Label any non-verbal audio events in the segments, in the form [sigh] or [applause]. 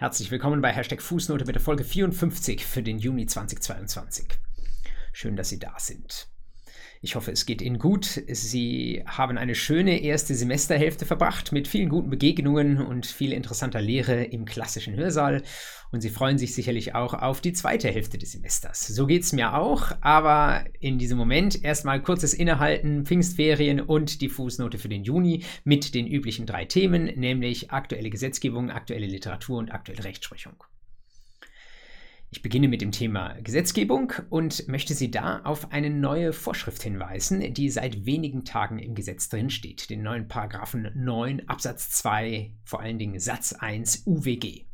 Herzlich willkommen bei Hashtag Fußnote mit der Folge 54 für den Juni 2022. Schön, dass Sie da sind. Ich hoffe, es geht Ihnen gut. Sie haben eine schöne erste Semesterhälfte verbracht mit vielen guten Begegnungen und viel interessanter Lehre im klassischen Hörsaal. Und Sie freuen sich sicherlich auch auf die zweite Hälfte des Semesters. So geht es mir auch, aber in diesem Moment erstmal kurzes Innehalten, Pfingstferien und die Fußnote für den Juni mit den üblichen drei Themen, nämlich aktuelle Gesetzgebung, aktuelle Literatur und aktuelle Rechtsprechung. Ich beginne mit dem Thema Gesetzgebung und möchte Sie da auf eine neue Vorschrift hinweisen, die seit wenigen Tagen im Gesetz drin steht, den neuen Paragraphen 9 Absatz 2, vor allen Dingen Satz 1 UWG.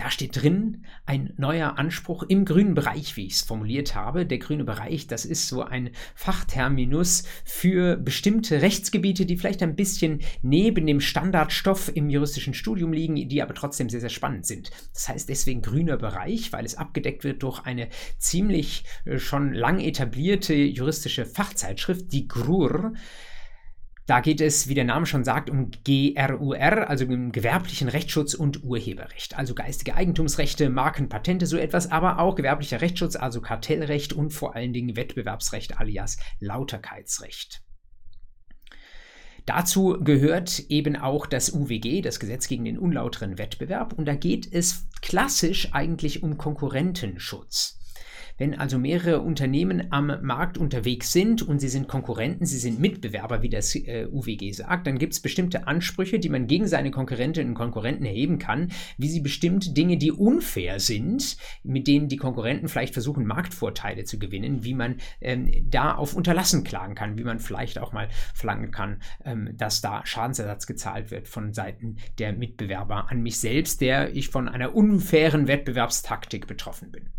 Da steht drin ein neuer Anspruch im grünen Bereich, wie ich es formuliert habe. Der grüne Bereich, das ist so ein Fachterminus für bestimmte Rechtsgebiete, die vielleicht ein bisschen neben dem Standardstoff im juristischen Studium liegen, die aber trotzdem sehr, sehr spannend sind. Das heißt deswegen grüner Bereich, weil es abgedeckt wird durch eine ziemlich äh, schon lang etablierte juristische Fachzeitschrift, die GRUR. Da geht es, wie der Name schon sagt, um GRUR, also um gewerblichen Rechtsschutz und Urheberrecht, also geistige Eigentumsrechte, Marken, Patente, so etwas, aber auch gewerblicher Rechtsschutz, also Kartellrecht und vor allen Dingen Wettbewerbsrecht alias Lauterkeitsrecht. Dazu gehört eben auch das UWG, das Gesetz gegen den unlauteren Wettbewerb, und da geht es klassisch eigentlich um Konkurrentenschutz. Wenn also mehrere Unternehmen am Markt unterwegs sind und sie sind Konkurrenten, sie sind Mitbewerber, wie das äh, UWG sagt, dann gibt es bestimmte Ansprüche, die man gegen seine Konkurrentinnen und Konkurrenten erheben kann, wie sie bestimmte Dinge, die unfair sind, mit denen die Konkurrenten vielleicht versuchen, Marktvorteile zu gewinnen, wie man ähm, da auf Unterlassen klagen kann, wie man vielleicht auch mal verlangen kann, ähm, dass da Schadensersatz gezahlt wird von Seiten der Mitbewerber an mich selbst, der ich von einer unfairen Wettbewerbstaktik betroffen bin.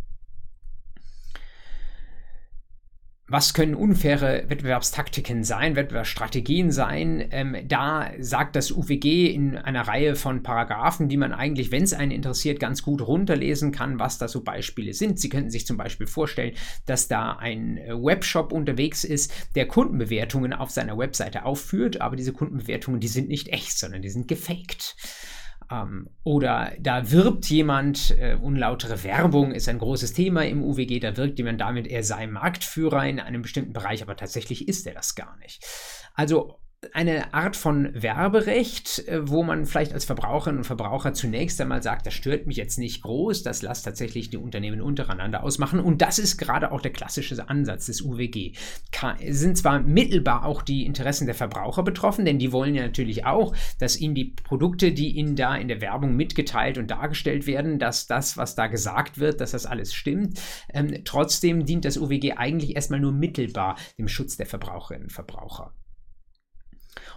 Was können unfaire Wettbewerbstaktiken sein, Wettbewerbsstrategien sein? Ähm, da sagt das UWG in einer Reihe von Paragraphen, die man eigentlich, wenn es einen interessiert, ganz gut runterlesen kann, was da so Beispiele sind. Sie könnten sich zum Beispiel vorstellen, dass da ein äh, Webshop unterwegs ist, der Kundenbewertungen auf seiner Webseite aufführt, aber diese Kundenbewertungen, die sind nicht echt, sondern die sind gefaked. Ähm, oder da wirbt jemand, äh, unlautere Werbung ist ein großes Thema im UWG, da wirkt jemand damit, er sei Marktführer in einem bestimmten Bereich, aber tatsächlich ist er das gar nicht. Also eine Art von Werberecht, äh, wo man vielleicht als Verbraucherin und Verbraucher zunächst einmal sagt, das stört mich jetzt nicht groß, das lasst tatsächlich die Unternehmen untereinander ausmachen. Und das ist gerade auch der klassische Ansatz des UWG. sind zwar mittelbar auch die Interessen der Verbraucher betroffen, denn die wollen ja natürlich auch, dass ihnen die Produkte, die ihnen da in der Werbung mitgeteilt und dargestellt werden, dass das, was da gesagt wird, dass das alles stimmt. Ähm, trotzdem dient das UWG eigentlich erstmal nur mittelbar dem Schutz der Verbraucherinnen und Verbraucher.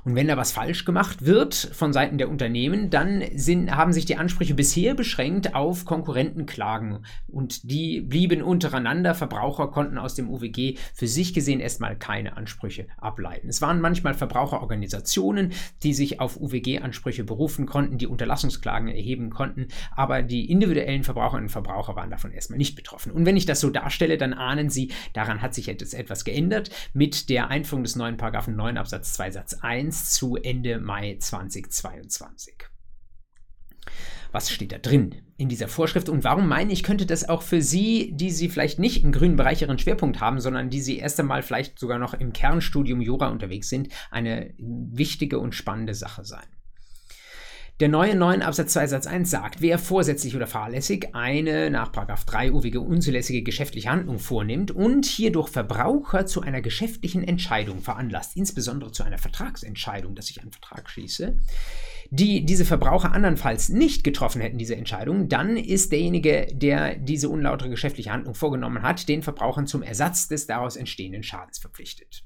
Und wenn da was falsch gemacht wird von Seiten der Unternehmen, dann sind, haben sich die Ansprüche bisher beschränkt auf Konkurrentenklagen. Und die blieben untereinander. Verbraucher konnten aus dem UWG für sich gesehen erstmal keine Ansprüche ableiten. Es waren manchmal Verbraucherorganisationen, die sich auf UWG-Ansprüche berufen konnten, die Unterlassungsklagen erheben konnten. Aber die individuellen Verbraucherinnen und Verbraucher waren davon erstmal nicht betroffen. Und wenn ich das so darstelle, dann ahnen Sie, daran hat sich etwas geändert mit der Einführung des neuen Paragraphen 9 Absatz 2 Satz 1 zu Ende Mai 2022. Was steht da drin in dieser Vorschrift und warum meine ich, könnte das auch für Sie, die Sie vielleicht nicht im grünen Bereich Ihren Schwerpunkt haben, sondern die Sie erst einmal vielleicht sogar noch im Kernstudium Jura unterwegs sind, eine wichtige und spannende Sache sein? Der neue 9 Absatz 2 Satz 1 sagt, wer vorsätzlich oder fahrlässig eine nach 3 UWG unzulässige geschäftliche Handlung vornimmt und hierdurch Verbraucher zu einer geschäftlichen Entscheidung veranlasst, insbesondere zu einer Vertragsentscheidung, dass ich einen Vertrag schließe, die diese Verbraucher andernfalls nicht getroffen hätten, diese Entscheidung, dann ist derjenige, der diese unlautere geschäftliche Handlung vorgenommen hat, den Verbrauchern zum Ersatz des daraus entstehenden Schadens verpflichtet.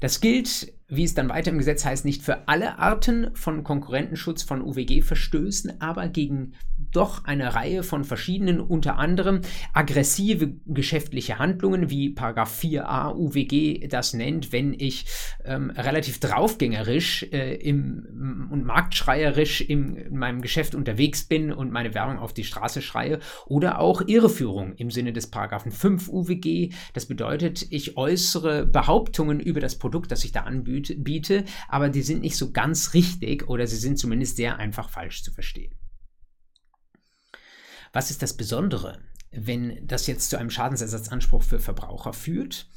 Das gilt wie es dann weiter im Gesetz heißt, nicht für alle Arten von Konkurrentenschutz von UWG-Verstößen, aber gegen doch eine Reihe von verschiedenen, unter anderem aggressive geschäftliche Handlungen, wie Paragraph 4a UWG das nennt, wenn ich ähm, relativ draufgängerisch äh, im, und marktschreierisch in meinem Geschäft unterwegs bin und meine Werbung auf die Straße schreie, oder auch Irreführung im Sinne des Paragraphen 5 UWG. Das bedeutet, ich äußere Behauptungen über das Produkt, das ich da anbiete, biete, aber die sind nicht so ganz richtig oder sie sind zumindest sehr einfach falsch zu verstehen. Was ist das Besondere wenn das jetzt zu einem Schadensersatzanspruch für Verbraucher führt.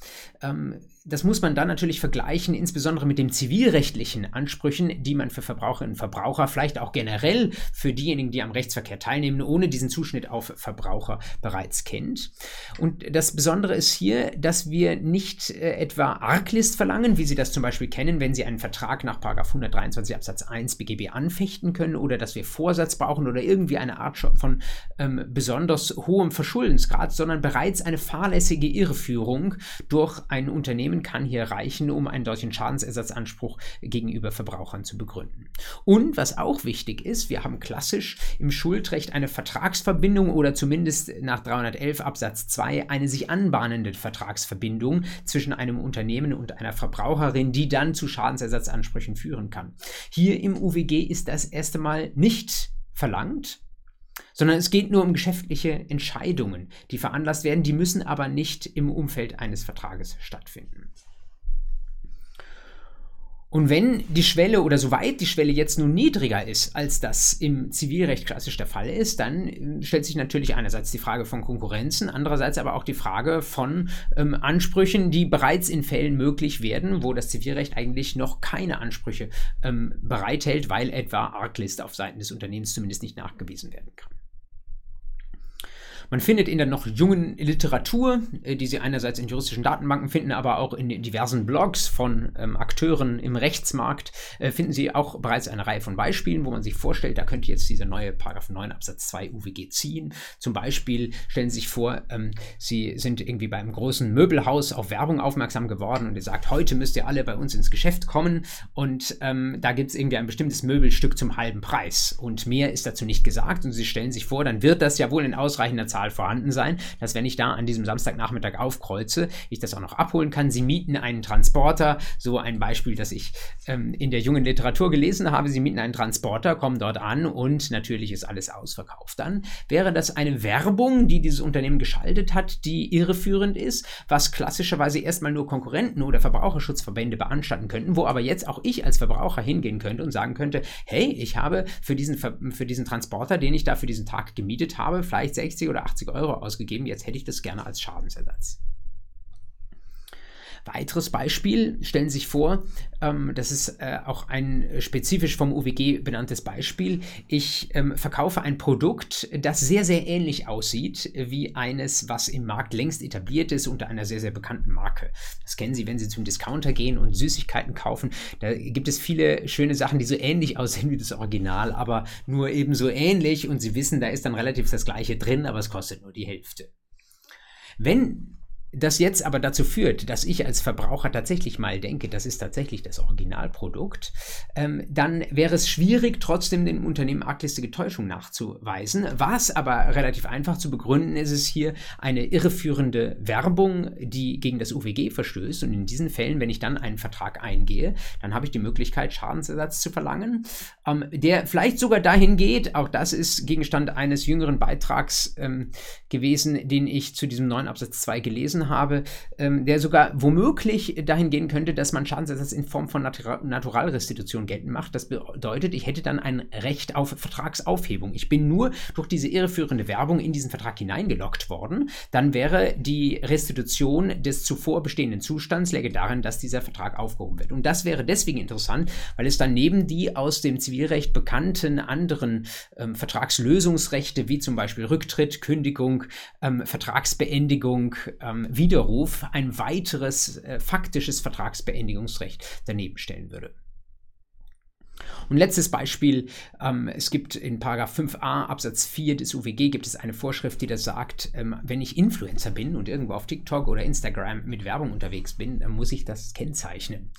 Ähm, das muss man dann natürlich vergleichen, insbesondere mit den zivilrechtlichen Ansprüchen, die man für Verbraucherinnen und Verbraucher, vielleicht auch generell für diejenigen, die am Rechtsverkehr teilnehmen, ohne diesen Zuschnitt auf Verbraucher bereits kennt. Und das Besondere ist hier, dass wir nicht äh, etwa Arglist verlangen, wie Sie das zum Beispiel kennen, wenn Sie einen Vertrag nach 123 Absatz 1 BGB anfechten können, oder dass wir Vorsatz brauchen oder irgendwie eine Art von ähm, besonders hohem Verschuldensgrad, sondern bereits eine fahrlässige Irreführung durch ein Unternehmen, Unternehmen kann hier reichen, um einen solchen Schadensersatzanspruch gegenüber Verbrauchern zu begründen. Und was auch wichtig ist, wir haben klassisch im Schuldrecht eine Vertragsverbindung oder zumindest nach 311 Absatz 2 eine sich anbahnende Vertragsverbindung zwischen einem Unternehmen und einer Verbraucherin, die dann zu Schadensersatzansprüchen führen kann. Hier im UWG ist das erste Mal nicht verlangt, sondern es geht nur um geschäftliche Entscheidungen, die veranlasst werden, die müssen aber nicht im Umfeld eines Vertrages stattfinden. Und wenn die Schwelle oder soweit die Schwelle jetzt nun niedriger ist, als das im Zivilrecht klassisch der Fall ist, dann äh, stellt sich natürlich einerseits die Frage von Konkurrenzen, andererseits aber auch die Frage von ähm, Ansprüchen, die bereits in Fällen möglich werden, wo das Zivilrecht eigentlich noch keine Ansprüche ähm, bereithält, weil etwa Arglist auf Seiten des Unternehmens zumindest nicht nachgewiesen werden kann. Man findet in der noch jungen Literatur, äh, die Sie einerseits in juristischen Datenbanken finden, aber auch in diversen Blogs von ähm, Akteuren im Rechtsmarkt, äh, finden Sie auch bereits eine Reihe von Beispielen, wo man sich vorstellt, da könnte jetzt dieser neue Paragraph 9 Absatz 2 UWG ziehen. Zum Beispiel stellen Sie sich vor, ähm, Sie sind irgendwie beim großen Möbelhaus auf Werbung aufmerksam geworden und ihr sagt, heute müsst ihr alle bei uns ins Geschäft kommen und ähm, da gibt es irgendwie ein bestimmtes Möbelstück zum halben Preis und mehr ist dazu nicht gesagt und Sie stellen sich vor, dann wird das ja wohl in ausreichender Zeit Zahl vorhanden sein, dass wenn ich da an diesem Samstagnachmittag aufkreuze, ich das auch noch abholen kann. Sie mieten einen Transporter, so ein Beispiel, das ich ähm, in der jungen Literatur gelesen habe. Sie mieten einen Transporter, kommen dort an und natürlich ist alles ausverkauft. Dann wäre das eine Werbung, die dieses Unternehmen geschaltet hat, die irreführend ist, was klassischerweise erstmal nur Konkurrenten oder Verbraucherschutzverbände beanstanden könnten, wo aber jetzt auch ich als Verbraucher hingehen könnte und sagen könnte, hey, ich habe für diesen, für diesen Transporter, den ich da für diesen Tag gemietet habe, vielleicht 60 oder 80 Euro ausgegeben, jetzt hätte ich das gerne als Schadensersatz. Weiteres Beispiel, stellen Sie sich vor, ähm, das ist äh, auch ein spezifisch vom UWG benanntes Beispiel. Ich ähm, verkaufe ein Produkt, das sehr, sehr ähnlich aussieht wie eines, was im Markt längst etabliert ist unter einer sehr, sehr bekannten Marke. Das kennen Sie, wenn Sie zum Discounter gehen und Süßigkeiten kaufen. Da gibt es viele schöne Sachen, die so ähnlich [laughs] aussehen wie das Original, aber nur ebenso ähnlich und Sie wissen, da ist dann relativ das gleiche drin, aber es kostet nur die Hälfte. Wenn das jetzt aber dazu führt, dass ich als Verbraucher tatsächlich mal denke, das ist tatsächlich das Originalprodukt, ähm, dann wäre es schwierig, trotzdem dem Unternehmen arglistige Täuschung nachzuweisen. Was aber relativ einfach zu begründen ist, ist hier eine irreführende Werbung, die gegen das UWG verstößt. Und in diesen Fällen, wenn ich dann einen Vertrag eingehe, dann habe ich die Möglichkeit, Schadensersatz zu verlangen, ähm, der vielleicht sogar dahin geht, auch das ist Gegenstand eines jüngeren Beitrags ähm, gewesen, den ich zu diesem neuen Absatz 2 gelesen habe, ähm, der sogar womöglich dahin gehen könnte, dass man Schadensersatz in Form von Natura Naturalrestitution geltend macht. Das bedeutet, ich hätte dann ein Recht auf Vertragsaufhebung. Ich bin nur durch diese irreführende Werbung in diesen Vertrag hineingelockt worden. Dann wäre die Restitution des zuvor bestehenden Zustands läge darin, dass dieser Vertrag aufgehoben wird. Und das wäre deswegen interessant, weil es dann neben die aus dem Zivilrecht bekannten anderen ähm, Vertragslösungsrechte, wie zum Beispiel Rücktritt, Kündigung, ähm, Vertragsbeendigung, ähm, Widerruf ein weiteres äh, faktisches Vertragsbeendigungsrecht daneben stellen würde. Und letztes Beispiel, ähm, es gibt in 5a Absatz 4 des UWG gibt es eine Vorschrift, die das sagt, ähm, wenn ich Influencer bin und irgendwo auf TikTok oder Instagram mit Werbung unterwegs bin, dann muss ich das kennzeichnen.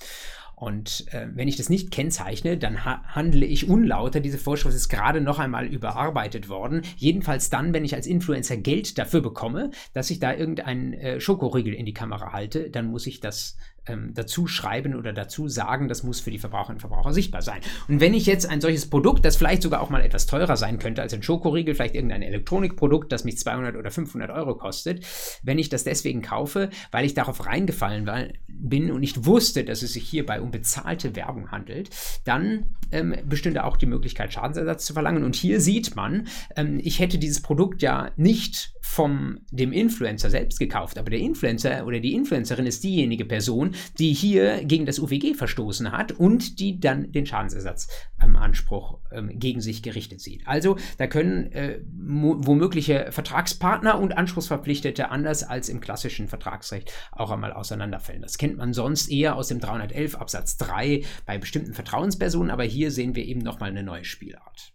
Und äh, wenn ich das nicht kennzeichne, dann ha handle ich unlauter. Diese Vorschrift ist gerade noch einmal überarbeitet worden. Jedenfalls dann, wenn ich als Influencer Geld dafür bekomme, dass ich da irgendeinen äh, Schokoriegel in die Kamera halte, dann muss ich das ähm, dazu schreiben oder dazu sagen, das muss für die Verbraucherinnen und Verbraucher sichtbar sein. Und wenn ich jetzt ein solches Produkt, das vielleicht sogar auch mal etwas teurer sein könnte als ein Schokoriegel, vielleicht irgendein Elektronikprodukt, das mich 200 oder 500 Euro kostet, wenn ich das deswegen kaufe, weil ich darauf reingefallen bin und nicht wusste, dass es sich hierbei um bezahlte Werbung handelt, dann ähm, bestünde auch die Möglichkeit, Schadensersatz zu verlangen. Und hier sieht man, ähm, ich hätte dieses Produkt ja nicht vom dem Influencer selbst gekauft, aber der Influencer oder die Influencerin ist diejenige Person, die hier gegen das UWG verstoßen hat und die dann den Schadensersatzanspruch ähm, ähm, gegen sich gerichtet sieht. Also da können äh, womögliche Vertragspartner und Anspruchsverpflichtete anders als im klassischen Vertragsrecht auch einmal auseinanderfällen. Das kennt man sonst eher aus dem 311 Absatz 3 bei bestimmten Vertrauenspersonen, aber hier sehen wir eben nochmal eine neue Spielart.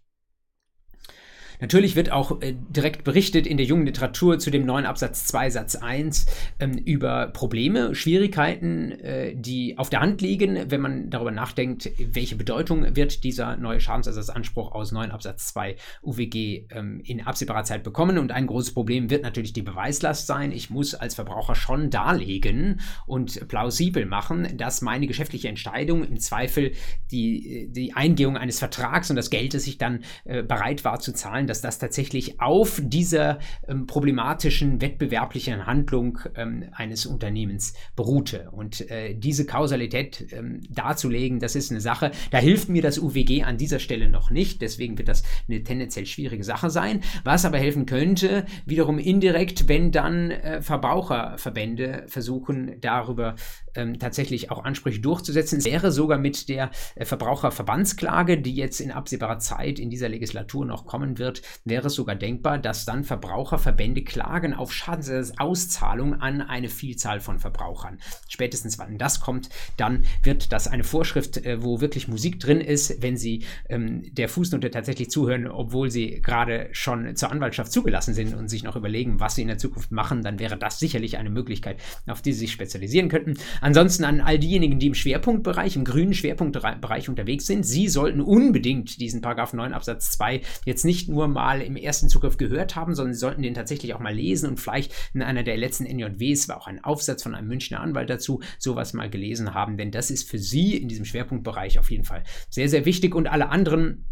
Natürlich wird auch äh, direkt berichtet in der jungen Literatur zu dem neuen Absatz 2 Satz 1 ähm, über Probleme, Schwierigkeiten, äh, die auf der Hand liegen, wenn man darüber nachdenkt, welche Bedeutung wird dieser neue Schadensersatzanspruch aus 9 Absatz 2 UWG ähm, in absehbarer Zeit bekommen. Und ein großes Problem wird natürlich die Beweislast sein. Ich muss als Verbraucher schon darlegen und plausibel machen, dass meine geschäftliche Entscheidung im Zweifel die, die Eingehung eines Vertrags und das Geld, das ich dann äh, bereit war zu zahlen, dass das tatsächlich auf dieser ähm, problematischen wettbewerblichen Handlung ähm, eines Unternehmens beruhte. Und äh, diese Kausalität ähm, darzulegen, das ist eine Sache, da hilft mir das UWG an dieser Stelle noch nicht. Deswegen wird das eine tendenziell schwierige Sache sein. Was aber helfen könnte, wiederum indirekt, wenn dann äh, Verbraucherverbände versuchen, darüber ähm, tatsächlich auch Ansprüche durchzusetzen. Es wäre sogar mit der äh, Verbraucherverbandsklage, die jetzt in absehbarer Zeit in dieser Legislatur noch kommen wird, wäre es sogar denkbar, dass dann Verbraucherverbände klagen auf Schadensersatzauszahlung an eine Vielzahl von Verbrauchern. Spätestens wann das kommt, dann wird das eine Vorschrift, äh, wo wirklich Musik drin ist, wenn Sie ähm, der Fußnote tatsächlich zuhören, obwohl Sie gerade schon zur Anwaltschaft zugelassen sind und sich noch überlegen, was Sie in der Zukunft machen, dann wäre das sicherlich eine Möglichkeit, auf die Sie sich spezialisieren könnten. Ansonsten an all diejenigen, die im Schwerpunktbereich, im grünen Schwerpunktbereich unterwegs sind, Sie sollten unbedingt diesen Paragraph 9 Absatz 2 jetzt nicht nur mal im ersten Zugriff gehört haben, sondern Sie sollten den tatsächlich auch mal lesen und vielleicht in einer der letzten NJWs war auch ein Aufsatz von einem Münchner Anwalt dazu, sowas mal gelesen haben, denn das ist für Sie in diesem Schwerpunktbereich auf jeden Fall sehr, sehr wichtig. Und alle anderen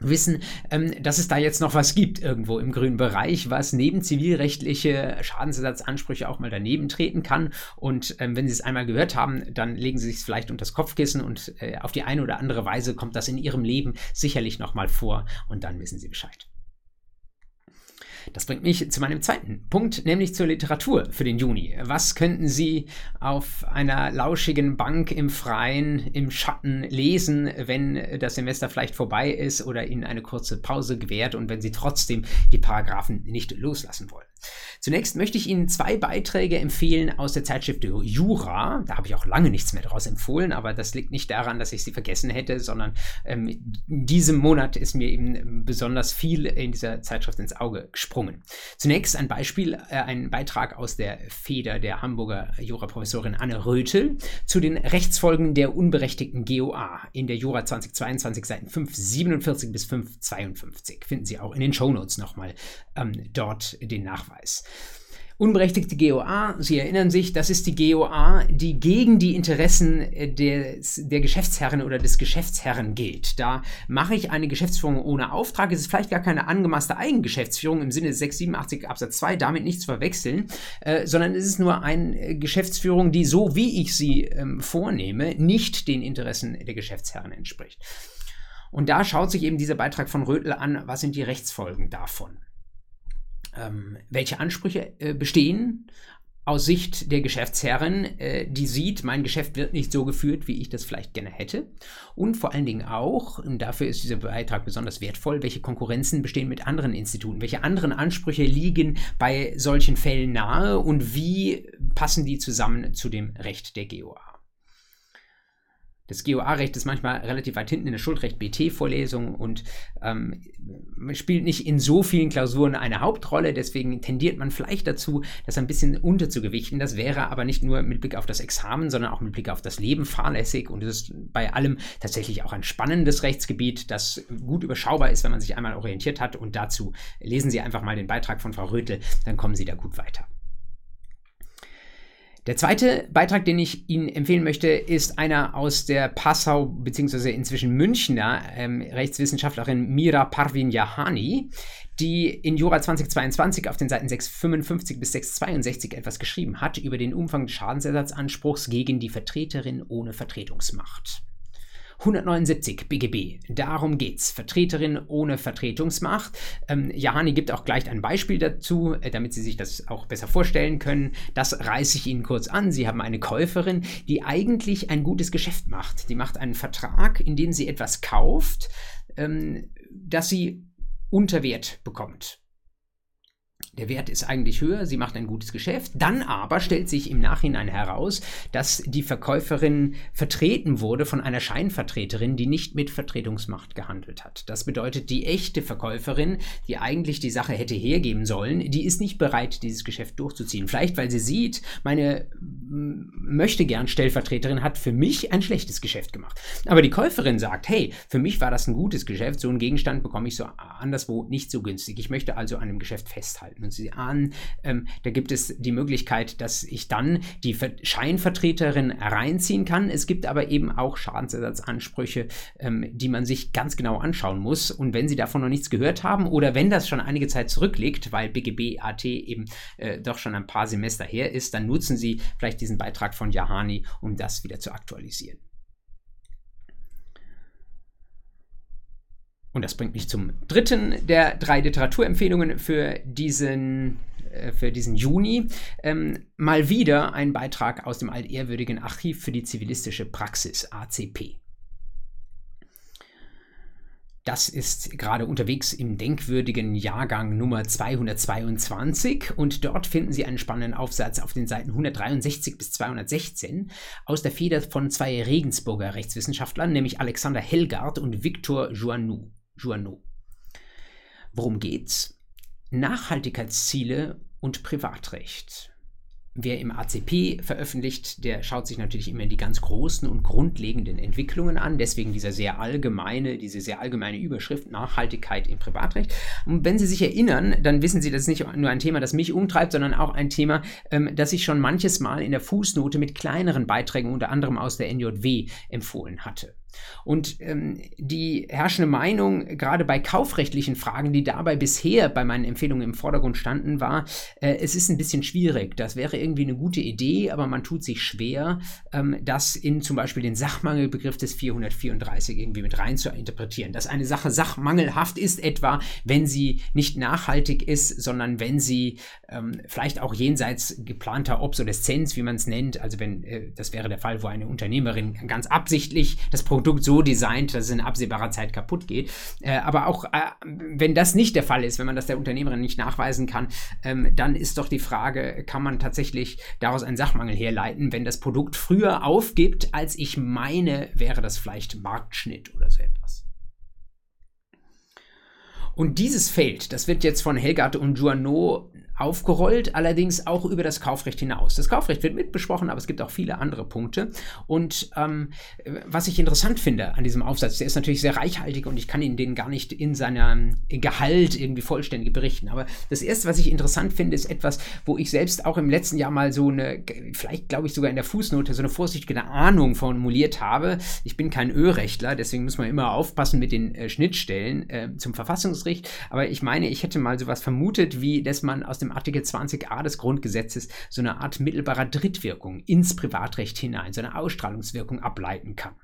wissen, ähm, dass es da jetzt noch was gibt irgendwo im grünen Bereich, was neben zivilrechtliche Schadensersatzansprüche auch mal daneben treten kann. Und ähm, wenn Sie es einmal gehört haben, dann legen Sie es vielleicht unter das Kopfkissen und äh, auf die eine oder andere Weise kommt das in Ihrem Leben sicherlich nochmal vor und dann wissen Sie Bescheid. Das bringt mich zu meinem zweiten Punkt, nämlich zur Literatur für den Juni. Was könnten Sie auf einer lauschigen Bank im Freien, im Schatten lesen, wenn das Semester vielleicht vorbei ist oder Ihnen eine kurze Pause gewährt und wenn Sie trotzdem die Paragraphen nicht loslassen wollen? Zunächst möchte ich Ihnen zwei Beiträge empfehlen aus der Zeitschrift Jura. Da habe ich auch lange nichts mehr daraus empfohlen, aber das liegt nicht daran, dass ich sie vergessen hätte, sondern ähm, in diesem Monat ist mir eben besonders viel in dieser Zeitschrift ins Auge gesprungen. Zunächst ein Beispiel, äh, ein Beitrag aus der Feder der Hamburger Juraprofessorin Anne Rötel zu den Rechtsfolgen der unberechtigten GOA in der Jura 2022 Seiten 547 bis 552. Finden Sie auch in den Shownotes nochmal ähm, dort den Nachweis. Unberechtigte GOA, Sie erinnern sich, das ist die GOA, die gegen die Interessen äh, des, der Geschäftsherrin oder des Geschäftsherren gilt. Da mache ich eine Geschäftsführung ohne Auftrag. Es ist vielleicht gar keine angemaßte Eigengeschäftsführung im Sinne des 687 Absatz 2, damit nicht zu verwechseln, äh, sondern es ist nur eine äh, Geschäftsführung, die so wie ich sie ähm, vornehme, nicht den Interessen der Geschäftsherren entspricht. Und da schaut sich eben dieser Beitrag von Rötel an, was sind die Rechtsfolgen davon ähm, welche Ansprüche äh, bestehen aus Sicht der Geschäftsherrin, äh, die sieht, mein Geschäft wird nicht so geführt, wie ich das vielleicht gerne hätte. Und vor allen Dingen auch, und dafür ist dieser Beitrag besonders wertvoll, welche Konkurrenzen bestehen mit anderen Instituten, welche anderen Ansprüche liegen bei solchen Fällen nahe und wie passen die zusammen zu dem Recht der GOA. Das GOA-Recht ist manchmal relativ weit hinten in der Schuldrecht-BT-Vorlesung und ähm, spielt nicht in so vielen Klausuren eine Hauptrolle. Deswegen tendiert man vielleicht dazu, das ein bisschen unterzugewichten. Das wäre aber nicht nur mit Blick auf das Examen, sondern auch mit Blick auf das Leben fahrlässig. Und es ist bei allem tatsächlich auch ein spannendes Rechtsgebiet, das gut überschaubar ist, wenn man sich einmal orientiert hat. Und dazu lesen Sie einfach mal den Beitrag von Frau Rötel, dann kommen Sie da gut weiter. Der zweite Beitrag, den ich Ihnen empfehlen möchte, ist einer aus der Passau bzw. inzwischen Münchner ähm, Rechtswissenschaftlerin Mira Parvin Yahani, die in Jura 2022 auf den Seiten 655 bis 662 etwas geschrieben hat über den Umfang des Schadensersatzanspruchs gegen die Vertreterin ohne Vertretungsmacht. 179 BGB. Darum geht's. Vertreterin ohne Vertretungsmacht. Ähm, Jahani gibt auch gleich ein Beispiel dazu, äh, damit Sie sich das auch besser vorstellen können. Das reiße ich Ihnen kurz an. Sie haben eine Käuferin, die eigentlich ein gutes Geschäft macht. Die macht einen Vertrag, in dem sie etwas kauft, ähm, das sie unter Wert bekommt. Der Wert ist eigentlich höher, sie macht ein gutes Geschäft. Dann aber stellt sich im Nachhinein heraus, dass die Verkäuferin vertreten wurde von einer Scheinvertreterin, die nicht mit Vertretungsmacht gehandelt hat. Das bedeutet, die echte Verkäuferin, die eigentlich die Sache hätte hergeben sollen, die ist nicht bereit, dieses Geschäft durchzuziehen. Vielleicht, weil sie sieht, meine möchte gern Stellvertreterin hat für mich ein schlechtes Geschäft gemacht. Aber die Käuferin sagt, hey, für mich war das ein gutes Geschäft, so einen Gegenstand bekomme ich so anderswo nicht so günstig. Ich möchte also an einem Geschäft festhalten und Sie ahnen, ähm, da gibt es die Möglichkeit, dass ich dann die Scheinvertreterin reinziehen kann. Es gibt aber eben auch Schadensersatzansprüche, ähm, die man sich ganz genau anschauen muss. Und wenn Sie davon noch nichts gehört haben oder wenn das schon einige Zeit zurückliegt, weil BGB AT eben äh, doch schon ein paar Semester her ist, dann nutzen Sie vielleicht diesen Beitrag von Jahani, um das wieder zu aktualisieren. Und das bringt mich zum dritten der drei Literaturempfehlungen für diesen, äh, für diesen Juni. Ähm, mal wieder ein Beitrag aus dem altehrwürdigen Archiv für die zivilistische Praxis, ACP. Das ist gerade unterwegs im denkwürdigen Jahrgang Nummer 222 und dort finden Sie einen spannenden Aufsatz auf den Seiten 163 bis 216 aus der Feder von zwei Regensburger Rechtswissenschaftlern, nämlich Alexander Helgard und Victor Joannou. Joanneau. Worum geht's? Nachhaltigkeitsziele und Privatrecht. Wer im ACP veröffentlicht, der schaut sich natürlich immer die ganz großen und grundlegenden Entwicklungen an. Deswegen dieser sehr allgemeine, diese sehr allgemeine Überschrift Nachhaltigkeit im Privatrecht. Und wenn Sie sich erinnern, dann wissen Sie, das ist nicht nur ein Thema, das mich umtreibt, sondern auch ein Thema, ähm, das ich schon manches Mal in der Fußnote mit kleineren Beiträgen, unter anderem aus der NJW, empfohlen hatte. Und ähm, die herrschende Meinung, gerade bei kaufrechtlichen Fragen, die dabei bisher bei meinen Empfehlungen im Vordergrund standen, war, äh, es ist ein bisschen schwierig. Das wäre irgendwie eine gute Idee, aber man tut sich schwer, ähm, das in zum Beispiel den Sachmangelbegriff des 434 irgendwie mit rein zu interpretieren. Dass eine Sache sachmangelhaft ist, etwa wenn sie nicht nachhaltig ist, sondern wenn sie ähm, vielleicht auch jenseits geplanter Obsoleszenz, wie man es nennt, also wenn äh, das wäre der Fall, wo eine Unternehmerin ganz absichtlich das Produkt Produkt so designt, dass es in absehbarer Zeit kaputt geht. Äh, aber auch äh, wenn das nicht der Fall ist, wenn man das der Unternehmerin nicht nachweisen kann, ähm, dann ist doch die Frage, kann man tatsächlich daraus einen Sachmangel herleiten, wenn das Produkt früher aufgibt, als ich meine, wäre das vielleicht Marktschnitt oder so etwas. Und dieses Feld, das wird jetzt von Helgard und Joanneau aufgerollt, allerdings auch über das Kaufrecht hinaus. Das Kaufrecht wird mitbesprochen, aber es gibt auch viele andere Punkte. Und ähm, was ich interessant finde an diesem Aufsatz, der ist natürlich sehr reichhaltig und ich kann Ihnen den gar nicht in seinem Gehalt irgendwie vollständig berichten. Aber das Erste, was ich interessant finde, ist etwas, wo ich selbst auch im letzten Jahr mal so eine, vielleicht glaube ich sogar in der Fußnote, so eine vorsichtige Ahnung formuliert habe. Ich bin kein Ölrechtler, deswegen muss man immer aufpassen mit den äh, Schnittstellen äh, zum Verfassungsrecht. Aber ich meine, ich hätte mal sowas vermutet, wie dass man aus dem dem Artikel 20a des Grundgesetzes so eine Art mittelbarer Drittwirkung ins Privatrecht hinein, so eine Ausstrahlungswirkung ableiten kann.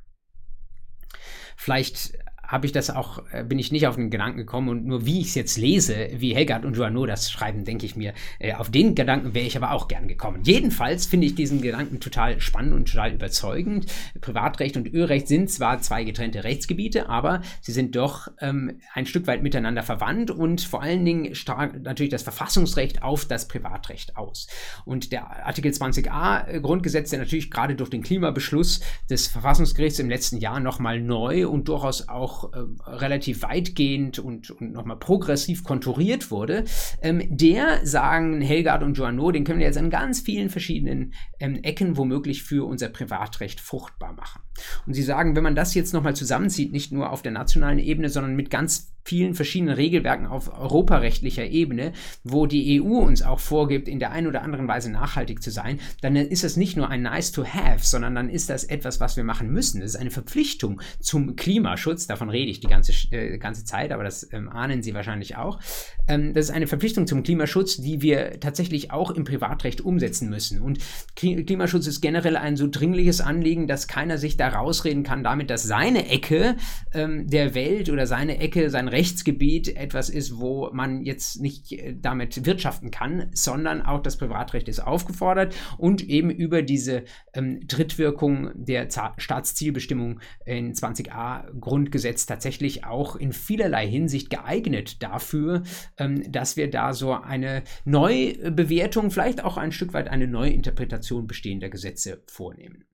Vielleicht habe ich das auch, äh, bin ich nicht auf den Gedanken gekommen und nur wie ich es jetzt lese, wie Helgard und Joanneau das schreiben, denke ich mir, äh, auf den Gedanken wäre ich aber auch gern gekommen. Jedenfalls finde ich diesen Gedanken total spannend und total überzeugend. Privatrecht und Ölrecht sind zwar zwei getrennte Rechtsgebiete, aber sie sind doch ähm, ein Stück weit miteinander verwandt und vor allen Dingen stark natürlich das Verfassungsrecht auf das Privatrecht aus. Und der Artikel 20a äh, Grundgesetz, der natürlich gerade durch den Klimabeschluss des Verfassungsgerichts im letzten Jahr nochmal neu und durchaus auch auch äh, relativ weitgehend und, und nochmal progressiv konturiert wurde, ähm, der, sagen Helgard und Joanneau, den können wir jetzt an ganz vielen verschiedenen ähm, Ecken womöglich für unser Privatrecht fruchtbar machen. Und sie sagen, wenn man das jetzt nochmal zusammenzieht, nicht nur auf der nationalen Ebene, sondern mit ganz vielen verschiedenen Regelwerken auf europarechtlicher Ebene, wo die EU uns auch vorgibt, in der einen oder anderen Weise nachhaltig zu sein, dann ist das nicht nur ein nice to have, sondern dann ist das etwas, was wir machen müssen. Das ist eine Verpflichtung zum Klimaschutz. Davon rede ich die ganze, äh, ganze Zeit, aber das ähm, ahnen Sie wahrscheinlich auch. Ähm, das ist eine Verpflichtung zum Klimaschutz, die wir tatsächlich auch im Privatrecht umsetzen müssen. Und Klimaschutz ist generell ein so dringliches Anliegen, dass keiner sich da rausreden kann damit, dass seine Ecke ähm, der Welt oder seine Ecke, sein Rechtsgebiet etwas ist, wo man jetzt nicht äh, damit wirtschaften kann, sondern auch das Privatrecht ist aufgefordert und eben über diese ähm, Drittwirkung der Z Staatszielbestimmung in 20a Grundgesetz tatsächlich auch in vielerlei Hinsicht geeignet dafür, ähm, dass wir da so eine Neubewertung, vielleicht auch ein Stück weit eine Neuinterpretation bestehender Gesetze vornehmen.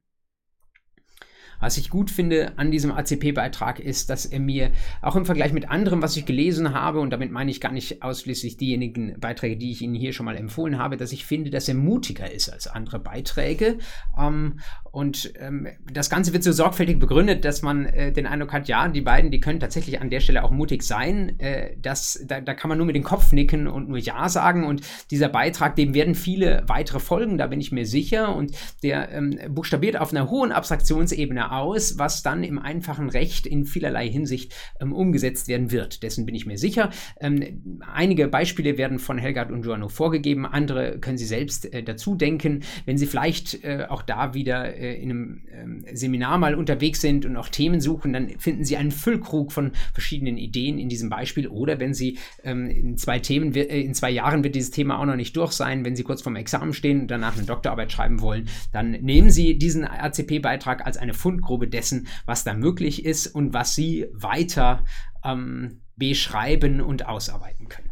Was ich gut finde an diesem ACP-Beitrag ist, dass er mir auch im Vergleich mit anderem, was ich gelesen habe, und damit meine ich gar nicht ausschließlich diejenigen Beiträge, die ich Ihnen hier schon mal empfohlen habe, dass ich finde, dass er mutiger ist als andere Beiträge. Ähm, und ähm, das Ganze wird so sorgfältig begründet, dass man äh, den Eindruck hat, ja, die beiden, die können tatsächlich an der Stelle auch mutig sein. Äh, das, da, da kann man nur mit dem Kopf nicken und nur Ja sagen. Und dieser Beitrag, dem werden viele weitere folgen, da bin ich mir sicher. Und der ähm, buchstabiert auf einer hohen Abstraktionsebene aus, was dann im einfachen Recht in vielerlei Hinsicht ähm, umgesetzt werden wird. Dessen bin ich mir sicher. Ähm, einige Beispiele werden von Helgard und Giorno vorgegeben, andere können Sie selbst äh, dazu denken. Wenn Sie vielleicht äh, auch da wieder äh, in einem ähm, Seminar mal unterwegs sind und auch Themen suchen, dann finden Sie einen Füllkrug von verschiedenen Ideen in diesem Beispiel. Oder wenn Sie ähm, in zwei Themen, äh, in zwei Jahren wird dieses Thema auch noch nicht durch sein, wenn Sie kurz vorm Examen stehen und danach eine Doktorarbeit schreiben wollen, dann nehmen Sie diesen ACP-Beitrag als eine Fund Fundgrube dessen, was da möglich ist und was Sie weiter ähm, beschreiben und ausarbeiten können.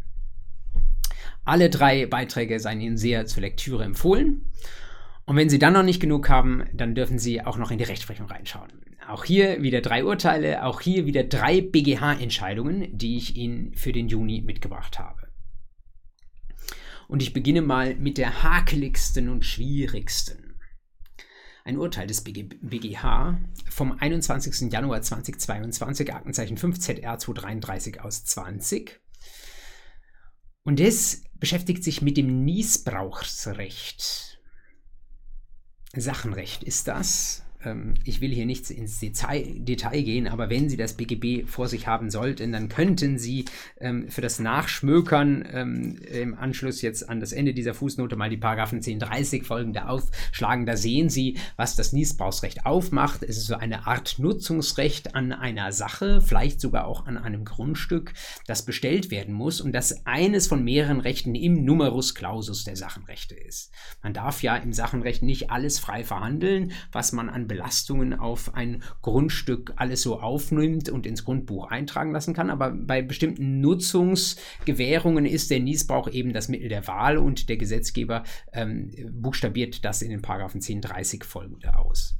Alle drei Beiträge seien Ihnen sehr zur Lektüre empfohlen. Und wenn Sie dann noch nicht genug haben, dann dürfen Sie auch noch in die Rechtsprechung reinschauen. Auch hier wieder drei Urteile, auch hier wieder drei BGH-Entscheidungen, die ich Ihnen für den Juni mitgebracht habe. Und ich beginne mal mit der hakeligsten und schwierigsten ein Urteil des BGH vom 21. Januar 2022, Aktenzeichen 5 ZR 233 aus 20. Und das beschäftigt sich mit dem Niesbrauchsrecht. Sachenrecht ist das ähm, ich will hier nicht ins Detail, Detail, gehen, aber wenn Sie das BGB vor sich haben sollten, dann könnten Sie ähm, für das Nachschmökern ähm, im Anschluss jetzt an das Ende dieser Fußnote mal die Paragraphen 1030 folgende aufschlagen. Da sehen Sie, was das Niesbrauchsrecht aufmacht. Es ist so eine Art Nutzungsrecht an einer Sache, vielleicht sogar auch an einem Grundstück, das bestellt werden muss und das eines von mehreren Rechten im Numerus Clausus der Sachenrechte ist. Man darf ja im Sachenrecht nicht alles frei verhandeln, was man an Belastungen auf ein Grundstück alles so aufnimmt und ins Grundbuch eintragen lassen kann. Aber bei bestimmten Nutzungsgewährungen ist der Niesbrauch eben das Mittel der Wahl und der Gesetzgeber ähm, buchstabiert das in den Paragraphen 1030 folgende aus.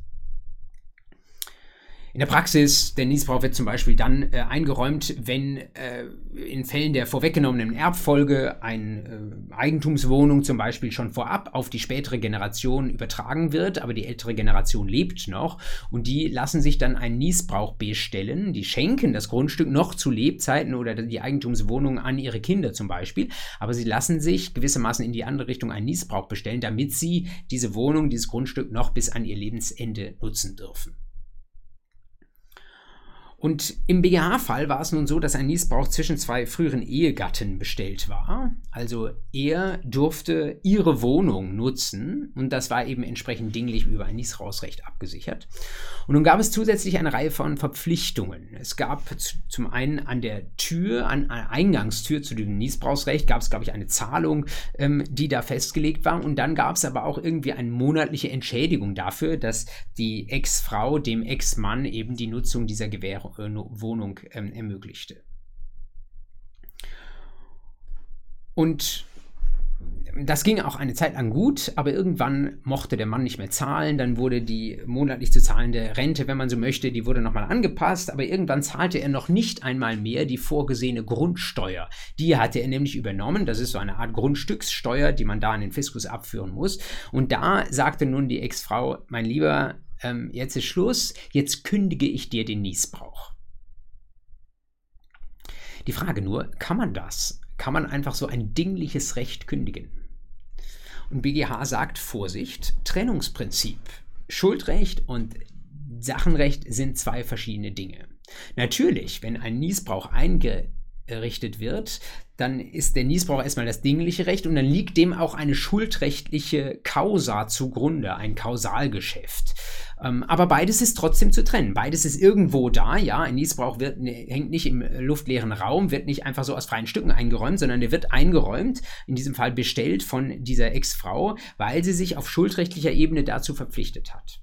In der Praxis, der Niesbrauch wird zum Beispiel dann äh, eingeräumt, wenn äh, in Fällen der vorweggenommenen Erbfolge eine äh, Eigentumswohnung zum Beispiel schon vorab auf die spätere Generation übertragen wird, aber die ältere Generation lebt noch und die lassen sich dann einen Niesbrauch bestellen, die schenken das Grundstück noch zu Lebzeiten oder die Eigentumswohnung an ihre Kinder zum Beispiel, aber sie lassen sich gewissermaßen in die andere Richtung einen Niesbrauch bestellen, damit sie diese Wohnung, dieses Grundstück noch bis an ihr Lebensende nutzen dürfen. Und im BGH-Fall war es nun so, dass ein Niesbrauch zwischen zwei früheren Ehegatten bestellt war. Also er durfte ihre Wohnung nutzen und das war eben entsprechend dinglich über ein Niesbrauchsrecht abgesichert. Und nun gab es zusätzlich eine Reihe von Verpflichtungen. Es gab zum einen an der Tür, an der Eingangstür zu dem Niesbrauchsrecht, gab es, glaube ich, eine Zahlung, ähm, die da festgelegt war. Und dann gab es aber auch irgendwie eine monatliche Entschädigung dafür, dass die Ex-Frau dem Ex-Mann eben die Nutzung dieser Gewährung Wohnung ähm, ermöglichte. Und das ging auch eine Zeit lang gut, aber irgendwann mochte der Mann nicht mehr zahlen. Dann wurde die monatlich zu zahlende Rente, wenn man so möchte, die wurde nochmal angepasst. Aber irgendwann zahlte er noch nicht einmal mehr die vorgesehene Grundsteuer. Die hatte er nämlich übernommen. Das ist so eine Art Grundstückssteuer, die man da an den Fiskus abführen muss. Und da sagte nun die Ex-Frau, mein Lieber, ähm, jetzt ist Schluss, jetzt kündige ich dir den Niesbrauch. Die Frage nur, kann man das? Kann man einfach so ein dingliches Recht kündigen? Und BGH sagt Vorsicht, Trennungsprinzip. Schuldrecht und Sachenrecht sind zwei verschiedene Dinge. Natürlich, wenn ein Niesbrauch eingerichtet wird, dann ist der Niesbrauch erstmal das dingliche Recht und dann liegt dem auch eine schuldrechtliche Causa zugrunde, ein Kausalgeschäft. Ähm, aber beides ist trotzdem zu trennen. Beides ist irgendwo da, ja. Ein Niesbrauch wird, ne, hängt nicht im luftleeren Raum, wird nicht einfach so aus freien Stücken eingeräumt, sondern der wird eingeräumt, in diesem Fall bestellt von dieser Ex-Frau, weil sie sich auf schuldrechtlicher Ebene dazu verpflichtet hat.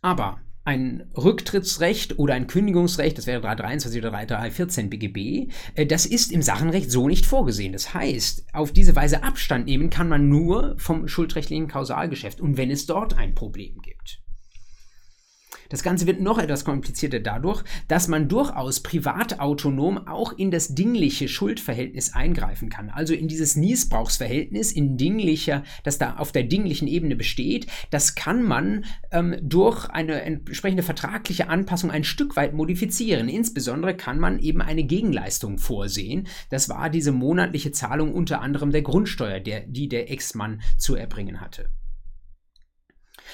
Aber ein Rücktrittsrecht oder ein Kündigungsrecht, das wäre 323 oder 3314 BGB, äh, das ist im Sachenrecht so nicht vorgesehen. Das heißt, auf diese Weise Abstand nehmen kann man nur vom schuldrechtlichen Kausalgeschäft und wenn es dort ein Problem gibt. Das Ganze wird noch etwas komplizierter dadurch, dass man durchaus privatautonom auch in das dingliche Schuldverhältnis eingreifen kann. Also in dieses Niesbrauchsverhältnis, in dinglicher, das da auf der dinglichen Ebene besteht, das kann man ähm, durch eine entsprechende vertragliche Anpassung ein Stück weit modifizieren. Insbesondere kann man eben eine Gegenleistung vorsehen. Das war diese monatliche Zahlung unter anderem der Grundsteuer, der, die der Ex-Mann zu erbringen hatte.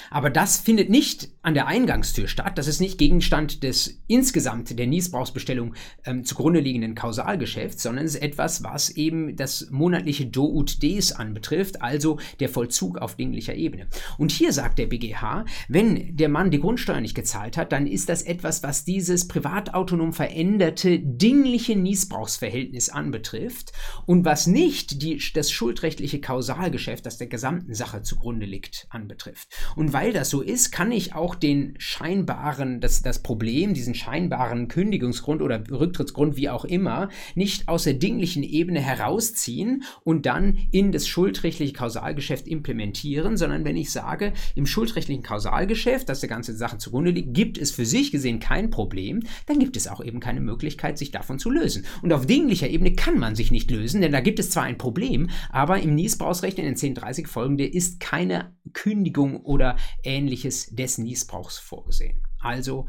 Aber das findet nicht an der Eingangstür statt. Das ist nicht Gegenstand des insgesamt der Niesbrauchsbestellung ähm, zugrunde liegenden Kausalgeschäfts, sondern es ist etwas, was eben das monatliche Do ut des anbetrifft, also der Vollzug auf dinglicher Ebene. Und hier sagt der BGH, wenn der Mann die Grundsteuer nicht gezahlt hat, dann ist das etwas, was dieses privatautonom veränderte dingliche Niesbrauchsverhältnis anbetrifft und was nicht die, das schuldrechtliche Kausalgeschäft, das der gesamten Sache zugrunde liegt, anbetrifft. Und weil das so ist, kann ich auch den scheinbaren, das, das Problem, diesen scheinbaren Kündigungsgrund oder Rücktrittsgrund, wie auch immer, nicht aus der dinglichen Ebene herausziehen und dann in das schuldrechtliche Kausalgeschäft implementieren, sondern wenn ich sage, im schuldrechtlichen Kausalgeschäft, das der ganze Sache zugrunde liegt, gibt es für sich gesehen kein Problem, dann gibt es auch eben keine Möglichkeit, sich davon zu lösen. Und auf dinglicher Ebene kann man sich nicht lösen, denn da gibt es zwar ein Problem, aber im Niesbrauchsrecht in den 1030 folgende ist keine Kündigung oder ähnliches des Niesbrauchs vorgesehen. Also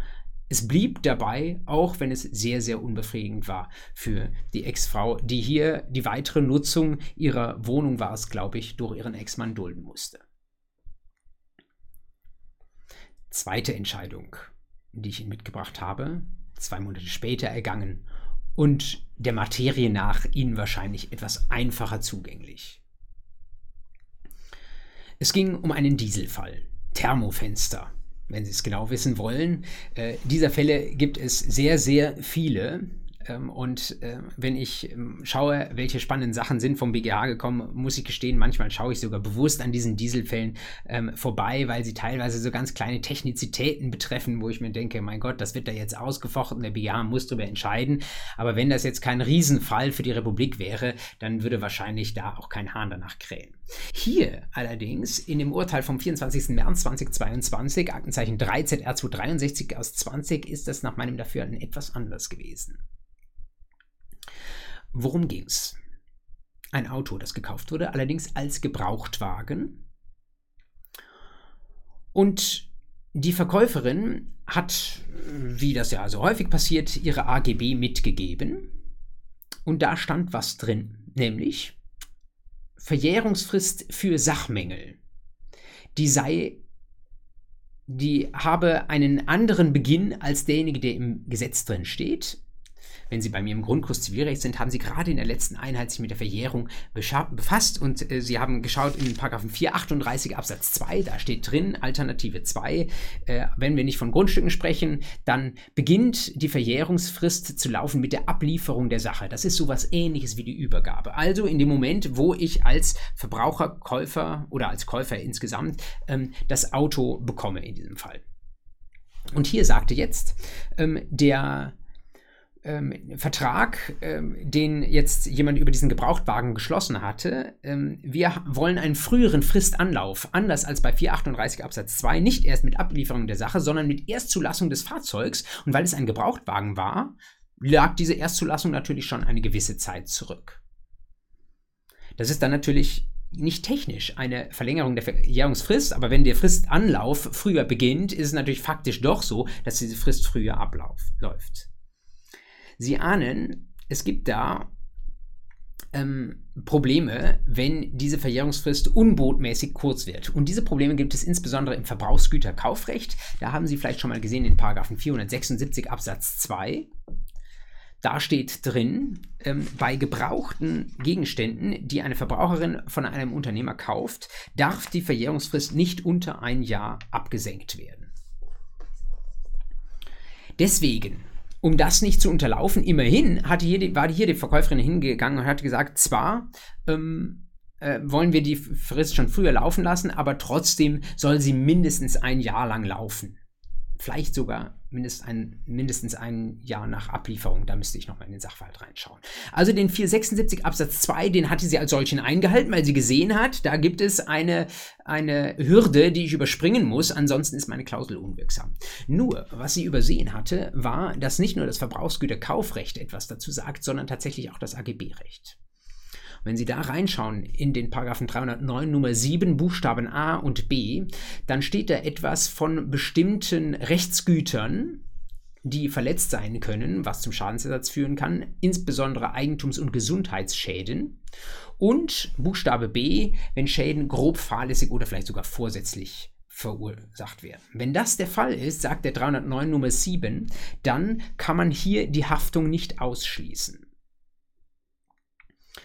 es blieb dabei, auch wenn es sehr, sehr unbefriedigend war für die Ex-Frau, die hier die weitere Nutzung ihrer Wohnung war es, glaube ich, durch ihren Ex-Mann dulden musste. Zweite Entscheidung, die ich Ihnen mitgebracht habe, zwei Monate später ergangen und der Materie nach Ihnen wahrscheinlich etwas einfacher zugänglich. Es ging um einen Dieselfall. Thermofenster, wenn Sie es genau wissen wollen. Äh, dieser Fälle gibt es sehr, sehr viele. Ähm, und äh, wenn ich ähm, schaue, welche spannenden Sachen sind vom BGH gekommen, muss ich gestehen, manchmal schaue ich sogar bewusst an diesen Dieselfällen ähm, vorbei, weil sie teilweise so ganz kleine Technizitäten betreffen, wo ich mir denke, mein Gott, das wird da jetzt ausgefochten, der BGH muss darüber entscheiden. Aber wenn das jetzt kein Riesenfall für die Republik wäre, dann würde wahrscheinlich da auch kein Hahn danach krähen. Hier allerdings in dem Urteil vom 24. März 2022, Aktenzeichen 3ZR263 aus 20, ist das nach meinem Dafürhalten etwas anders gewesen. Worum ging es? Ein Auto, das gekauft wurde, allerdings als Gebrauchtwagen. Und die Verkäuferin hat, wie das ja so häufig passiert, ihre AGB mitgegeben. Und da stand was drin, nämlich Verjährungsfrist für Sachmängel. Die sei, die habe einen anderen Beginn als derjenige, der im Gesetz drin steht wenn Sie bei mir im Grundkurs Zivilrecht sind, haben Sie gerade in der letzten Einheit sich mit der Verjährung befasst und äh, Sie haben geschaut in Paragraphen 438 Absatz 2, da steht drin, Alternative 2, äh, wenn wir nicht von Grundstücken sprechen, dann beginnt die Verjährungsfrist zu laufen mit der Ablieferung der Sache. Das ist sowas ähnliches wie die Übergabe. Also in dem Moment, wo ich als Verbraucher, Käufer oder als Käufer insgesamt ähm, das Auto bekomme in diesem Fall. Und hier sagte jetzt ähm, der ähm, Vertrag, ähm, den jetzt jemand über diesen Gebrauchtwagen geschlossen hatte, ähm, wir wollen einen früheren Fristanlauf, anders als bei 438 Absatz 2, nicht erst mit Ablieferung der Sache, sondern mit Erstzulassung des Fahrzeugs. Und weil es ein Gebrauchtwagen war, lag diese Erstzulassung natürlich schon eine gewisse Zeit zurück. Das ist dann natürlich nicht technisch eine Verlängerung der Verjährungsfrist, aber wenn der Fristanlauf früher beginnt, ist es natürlich faktisch doch so, dass diese Frist früher abläuft. Sie ahnen, es gibt da ähm, Probleme, wenn diese Verjährungsfrist unbotmäßig kurz wird. Und diese Probleme gibt es insbesondere im Verbrauchsgüterkaufrecht. Da haben Sie vielleicht schon mal gesehen in Paragraphen 476 Absatz 2. Da steht drin, ähm, bei gebrauchten Gegenständen, die eine Verbraucherin von einem Unternehmer kauft, darf die Verjährungsfrist nicht unter ein Jahr abgesenkt werden. Deswegen um das nicht zu unterlaufen, immerhin hatte hier die, war hier die Verkäuferin hingegangen und hat gesagt, zwar ähm, äh, wollen wir die Frist schon früher laufen lassen, aber trotzdem soll sie mindestens ein Jahr lang laufen vielleicht sogar mindest ein, mindestens ein Jahr nach Ablieferung. Da müsste ich nochmal in den Sachverhalt reinschauen. Also den 476 Absatz 2, den hatte sie als solchen eingehalten, weil sie gesehen hat, da gibt es eine, eine Hürde, die ich überspringen muss, ansonsten ist meine Klausel unwirksam. Nur, was sie übersehen hatte, war, dass nicht nur das Verbrauchsgüterkaufrecht etwas dazu sagt, sondern tatsächlich auch das AGB-Recht. Wenn Sie da reinschauen in den Paragraphen 309 Nummer 7 Buchstaben A und B, dann steht da etwas von bestimmten Rechtsgütern, die verletzt sein können, was zum Schadensersatz führen kann, insbesondere Eigentums- und Gesundheitsschäden. Und Buchstabe B, wenn Schäden grob fahrlässig oder vielleicht sogar vorsätzlich verursacht werden. Wenn das der Fall ist, sagt der 309 Nummer 7, dann kann man hier die Haftung nicht ausschließen.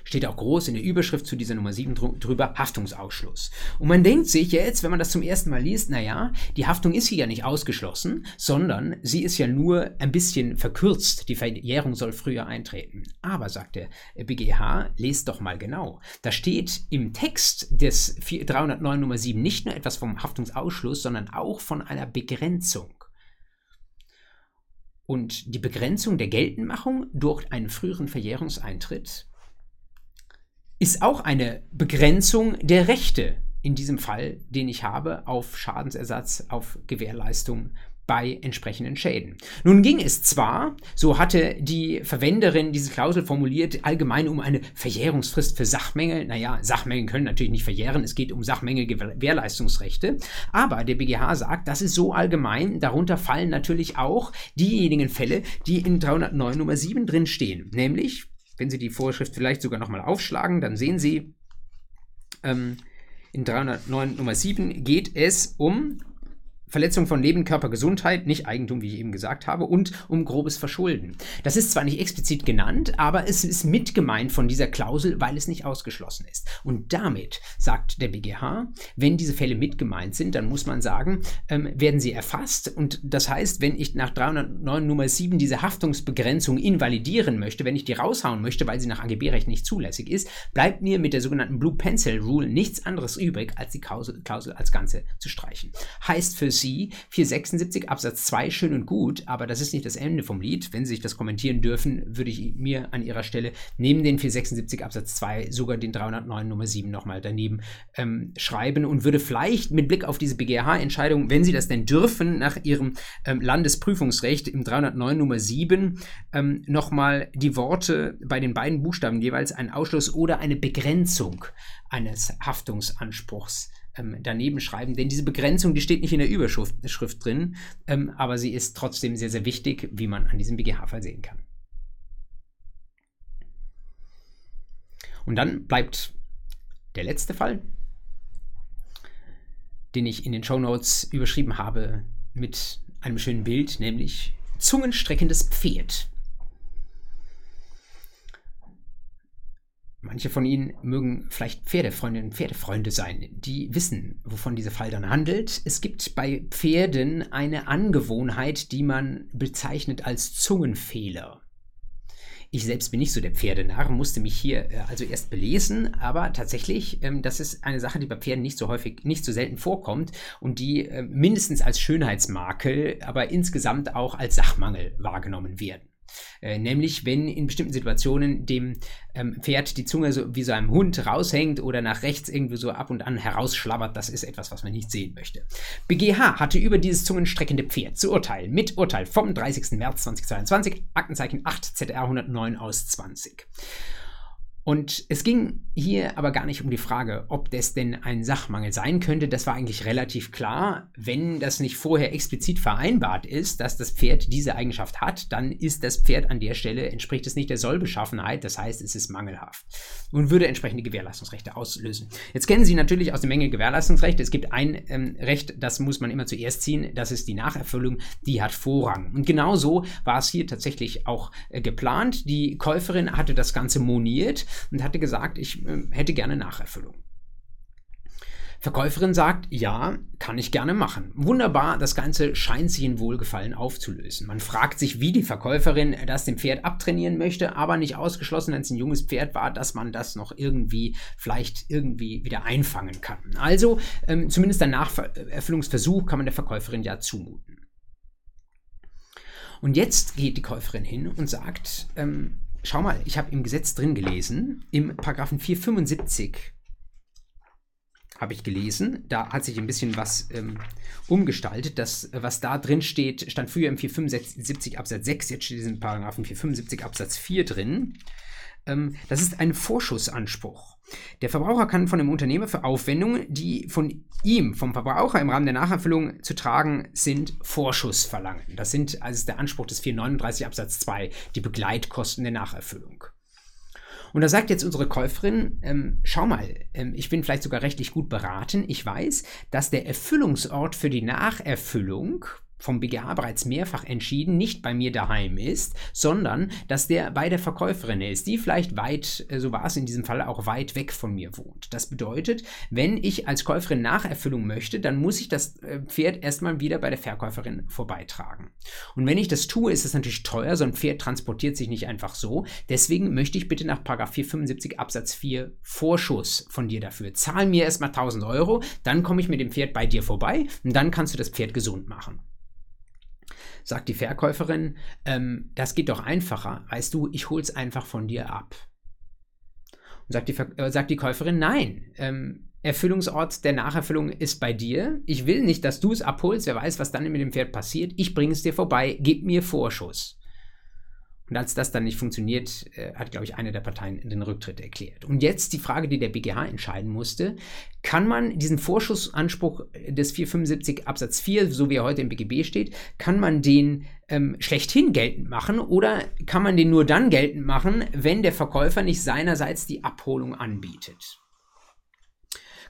Steht auch groß in der Überschrift zu dieser Nummer 7 drüber, Haftungsausschluss. Und man denkt sich jetzt, wenn man das zum ersten Mal liest, naja, die Haftung ist hier ja nicht ausgeschlossen, sondern sie ist ja nur ein bisschen verkürzt. Die Verjährung soll früher eintreten. Aber, sagt der BGH, lest doch mal genau. Da steht im Text des 309 Nummer 7 nicht nur etwas vom Haftungsausschluss, sondern auch von einer Begrenzung. Und die Begrenzung der Geltendmachung durch einen früheren Verjährungseintritt ist auch eine Begrenzung der Rechte, in diesem Fall, den ich habe, auf Schadensersatz, auf Gewährleistung bei entsprechenden Schäden. Nun ging es zwar, so hatte die Verwenderin diese Klausel formuliert, allgemein um eine Verjährungsfrist für Sachmängel. Naja, Sachmängel können natürlich nicht verjähren, es geht um Sachmängel-Gewährleistungsrechte. Aber der BGH sagt, das ist so allgemein, darunter fallen natürlich auch diejenigen Fälle, die in 309 Nummer 7 drin stehen, nämlich wenn Sie die Vorschrift vielleicht sogar nochmal aufschlagen, dann sehen Sie, ähm, in 309 Nummer 7 geht es um Verletzung von Leben, Körper, Gesundheit, nicht Eigentum, wie ich eben gesagt habe, und um grobes Verschulden. Das ist zwar nicht explizit genannt, aber es ist mit gemeint von dieser Klausel, weil es nicht ausgeschlossen ist. Und damit sagt der BGH, wenn diese Fälle mit gemeint sind, dann muss man sagen, ähm, werden sie erfasst. Und das heißt, wenn ich nach 309 Nummer 7 diese Haftungsbegrenzung invalidieren möchte, wenn ich die raushauen möchte, weil sie nach AGB-Recht nicht zulässig ist, bleibt mir mit der sogenannten Blue Pencil Rule nichts anderes übrig, als die Klausel, als Ganze zu streichen. Heißt für Sie 476 Absatz 2 schön und gut, aber das ist nicht das Ende vom Lied. Wenn Sie sich das kommentieren dürfen, würde ich mir an Ihrer Stelle neben den 476 Absatz 2 sogar den 309 Nummer 7 nochmal daneben ähm, schreiben und würde vielleicht mit Blick auf diese BGH-Entscheidung, wenn Sie das denn dürfen, nach Ihrem ähm, Landesprüfungsrecht im 309 Nummer 7 ähm, nochmal die Worte bei den beiden Buchstaben jeweils ein Ausschluss oder eine Begrenzung eines Haftungsanspruchs ähm, daneben schreiben, denn diese Begrenzung, die steht nicht in der Überschrift Schrift drin, ähm, aber sie ist trotzdem sehr, sehr wichtig, wie man an diesem BGH-Fall sehen kann. Und dann bleibt der letzte Fall, den ich in den Show Notes überschrieben habe mit einem schönen Bild, nämlich zungenstreckendes Pferd. Manche von Ihnen mögen vielleicht Pferdefreundinnen und Pferdefreunde sein, die wissen, wovon dieser Fall dann handelt. Es gibt bei Pferden eine Angewohnheit, die man bezeichnet als Zungenfehler. Ich selbst bin nicht so der Pferdenarr, musste mich hier äh, also erst belesen, aber tatsächlich, ähm, das ist eine Sache, die bei Pferden nicht so häufig, nicht so selten vorkommt und die äh, mindestens als Schönheitsmakel, aber insgesamt auch als Sachmangel wahrgenommen werden. Äh, nämlich, wenn in bestimmten Situationen dem ähm, Pferd die Zunge so wie so einem Hund raushängt oder nach rechts irgendwie so ab und an herausschlabbert, das ist etwas, was man nicht sehen möchte. BGH hatte über dieses zungenstreckende Pferd zu urteilen mit Urteil vom 30. März 2022, Aktenzeichen 8 ZR 109 aus 20. Und es ging hier aber gar nicht um die Frage, ob das denn ein Sachmangel sein könnte. Das war eigentlich relativ klar. Wenn das nicht vorher explizit vereinbart ist, dass das Pferd diese Eigenschaft hat, dann ist das Pferd an der Stelle, entspricht es nicht der Sollbeschaffenheit. Das heißt, es ist mangelhaft und würde entsprechende Gewährleistungsrechte auslösen. Jetzt kennen Sie natürlich aus der Menge Gewährleistungsrechte. Es gibt ein ähm, Recht, das muss man immer zuerst ziehen. Das ist die Nacherfüllung. Die hat Vorrang. Und genau so war es hier tatsächlich auch äh, geplant. Die Käuferin hatte das Ganze moniert und hatte gesagt, ich äh, hätte gerne Nacherfüllung. Verkäuferin sagt, ja, kann ich gerne machen. Wunderbar, das Ganze scheint sich in Wohlgefallen aufzulösen. Man fragt sich, wie die Verkäuferin das dem Pferd abtrainieren möchte, aber nicht ausgeschlossen, wenn es ein junges Pferd war, dass man das noch irgendwie, vielleicht irgendwie wieder einfangen kann. Also, ähm, zumindest ein Nacherfüllungsversuch kann man der Verkäuferin ja zumuten. Und jetzt geht die Käuferin hin und sagt, ähm, schau mal, ich habe im Gesetz drin gelesen, im Paragraphen 475 habe ich gelesen. Da hat sich ein bisschen was ähm, umgestaltet. Das, was da drin steht, stand früher im 475 Absatz 6, jetzt steht in Paragraphen 475 Absatz 4 drin. Ähm, das ist ein Vorschussanspruch. Der Verbraucher kann von dem Unternehmer für Aufwendungen, die von ihm, vom Verbraucher im Rahmen der Nacherfüllung zu tragen sind, Vorschuss verlangen. Das sind also der Anspruch des 439 Absatz 2, die Begleitkosten der Nacherfüllung. Und da sagt jetzt unsere Käuferin, ähm, schau mal, ähm, ich bin vielleicht sogar rechtlich gut beraten. Ich weiß, dass der Erfüllungsort für die Nacherfüllung vom BGH bereits mehrfach entschieden, nicht bei mir daheim ist, sondern dass der bei der Verkäuferin ist, die vielleicht weit, äh, so war es in diesem Fall, auch weit weg von mir wohnt. Das bedeutet, wenn ich als Käuferin Nacherfüllung möchte, dann muss ich das äh, Pferd erstmal wieder bei der Verkäuferin vorbeitragen. Und wenn ich das tue, ist es natürlich teuer, so ein Pferd transportiert sich nicht einfach so. Deswegen möchte ich bitte nach 475 Absatz 4 Vorschuss von dir dafür. Zahl mir erstmal 1000 Euro, dann komme ich mit dem Pferd bei dir vorbei und dann kannst du das Pferd gesund machen sagt die Verkäuferin, ähm, das geht doch einfacher. Weißt du, ich hol's einfach von dir ab. Und sagt die, äh, sagt die Käuferin, nein, ähm, Erfüllungsort der Nacherfüllung ist bei dir. Ich will nicht, dass du es abholst. Wer weiß, was dann mit dem Pferd passiert. Ich bringe es dir vorbei. Gib mir Vorschuss. Und als das dann nicht funktioniert, äh, hat, glaube ich, eine der Parteien den Rücktritt erklärt. Und jetzt die Frage, die der BGH entscheiden musste. Kann man diesen Vorschussanspruch des 475 Absatz 4, so wie er heute im BGB steht, kann man den ähm, schlechthin geltend machen oder kann man den nur dann geltend machen, wenn der Verkäufer nicht seinerseits die Abholung anbietet?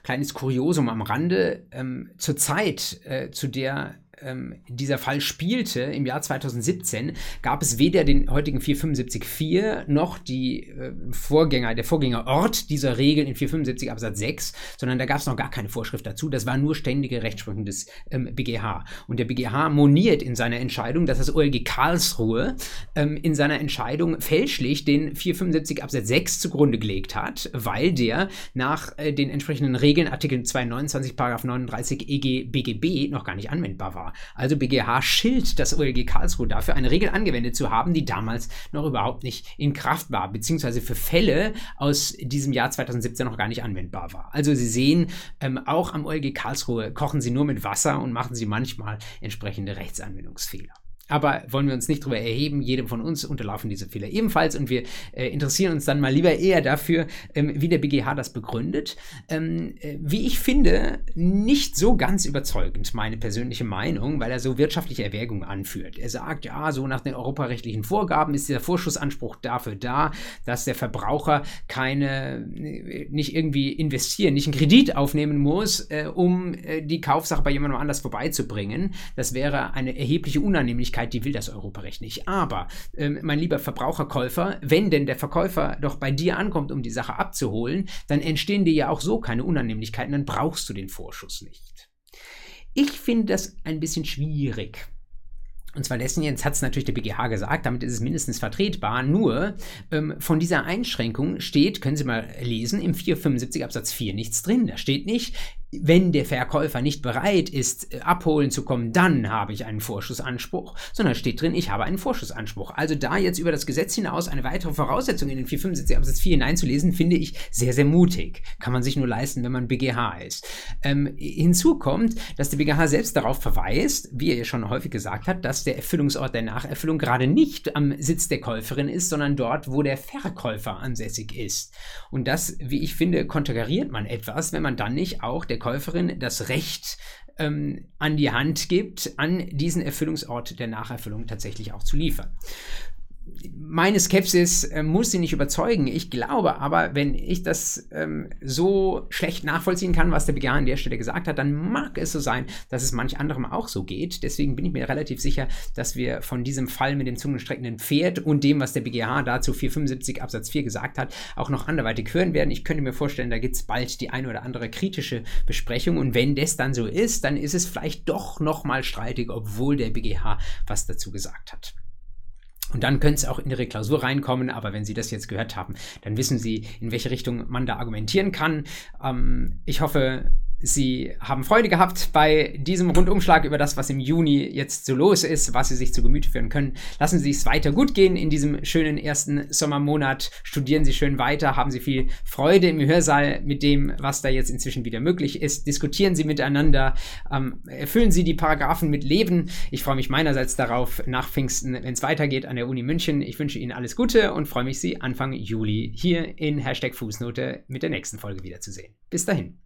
Kleines Kuriosum am Rande. Ähm, zur Zeit, äh, zu der ähm, dieser Fall spielte, im Jahr 2017, gab es weder den heutigen 475.4 noch die äh, Vorgänger, der Vorgängerort dieser Regeln in 475 Absatz 6, sondern da gab es noch gar keine Vorschrift dazu. Das war nur ständige Rechtsprechung des ähm, BGH. Und der BGH moniert in seiner Entscheidung, dass das OLG Karlsruhe ähm, in seiner Entscheidung fälschlich den 475 Absatz 6 zugrunde gelegt hat, weil der nach äh, den entsprechenden Regeln Artikel 229 Paragraph 39 EG BGB noch gar nicht anwendbar war. Also BGH schilt das OLG Karlsruhe dafür, eine Regel angewendet zu haben, die damals noch überhaupt nicht in Kraft war, beziehungsweise für Fälle aus diesem Jahr 2017 noch gar nicht anwendbar war. Also Sie sehen, ähm, auch am OLG Karlsruhe kochen Sie nur mit Wasser und machen Sie manchmal entsprechende Rechtsanwendungsfehler. Aber wollen wir uns nicht darüber erheben, jedem von uns unterlaufen diese Fehler ebenfalls und wir äh, interessieren uns dann mal lieber eher dafür, ähm, wie der BGH das begründet. Ähm, äh, wie ich finde, nicht so ganz überzeugend, meine persönliche Meinung, weil er so wirtschaftliche Erwägungen anführt. Er sagt, ja, so nach den europarechtlichen Vorgaben ist dieser Vorschussanspruch dafür da, dass der Verbraucher keine, äh, nicht irgendwie investieren, nicht einen Kredit aufnehmen muss, äh, um äh, die Kaufsache bei jemandem anders vorbeizubringen. Das wäre eine erhebliche Unannehmlichkeit Unabhängigkeit, die will das Europarecht nicht. Aber, ähm, mein lieber Verbraucherkäufer, wenn denn der Verkäufer doch bei dir ankommt, um die Sache abzuholen, dann entstehen dir ja auch so keine Unannehmlichkeiten, dann brauchst du den Vorschuss nicht. Ich finde das ein bisschen schwierig. Und zwar dessen jetzt hat es natürlich der BGH gesagt, damit ist es mindestens vertretbar. Nur ähm, von dieser Einschränkung steht, können Sie mal lesen, im 475 Absatz 4 nichts drin. Da steht nicht, wenn der Verkäufer nicht bereit ist, äh, abholen zu kommen, dann habe ich einen Vorschussanspruch, sondern steht drin, ich habe einen Vorschussanspruch. Also da jetzt über das Gesetz hinaus eine weitere Voraussetzung in den 475 Absatz 4 hineinzulesen, finde ich sehr, sehr mutig. Kann man sich nur leisten, wenn man BGH ist. Ähm, hinzu kommt, dass der BGH selbst darauf verweist, wie er ja schon häufig gesagt hat, dass der Erfüllungsort der Nacherfüllung gerade nicht am Sitz der Käuferin ist, sondern dort, wo der Verkäufer ansässig ist. Und das, wie ich finde, konterkariert man etwas, wenn man dann nicht auch der Käuferin das Recht ähm, an die Hand gibt, an diesen Erfüllungsort der Nacherfüllung tatsächlich auch zu liefern meine Skepsis äh, muss sie nicht überzeugen. Ich glaube aber, wenn ich das ähm, so schlecht nachvollziehen kann, was der BGH an der Stelle gesagt hat, dann mag es so sein, dass es manch anderem auch so geht. Deswegen bin ich mir relativ sicher, dass wir von diesem Fall mit dem zungenstreckenden Pferd und dem, was der BGH dazu 475 Absatz 4 gesagt hat, auch noch anderweitig hören werden. Ich könnte mir vorstellen, da gibt es bald die eine oder andere kritische Besprechung. Und wenn das dann so ist, dann ist es vielleicht doch nochmal streitig, obwohl der BGH was dazu gesagt hat. Und dann könnte es auch in Ihre Klausur reinkommen, aber wenn Sie das jetzt gehört haben, dann wissen Sie, in welche Richtung man da argumentieren kann. Ähm, ich hoffe, Sie haben Freude gehabt bei diesem Rundumschlag über das, was im Juni jetzt so los ist, was Sie sich zu Gemüte führen können. Lassen Sie es weiter gut gehen in diesem schönen ersten Sommermonat. Studieren Sie schön weiter, haben Sie viel Freude im Hörsaal mit dem, was da jetzt inzwischen wieder möglich ist. Diskutieren Sie miteinander, ähm, erfüllen Sie die Paragraphen mit Leben. Ich freue mich meinerseits darauf, nach Pfingsten, wenn es weitergeht an der Uni München. Ich wünsche Ihnen alles Gute und freue mich, Sie Anfang Juli hier in Hashtag Fußnote mit der nächsten Folge wiederzusehen. Bis dahin.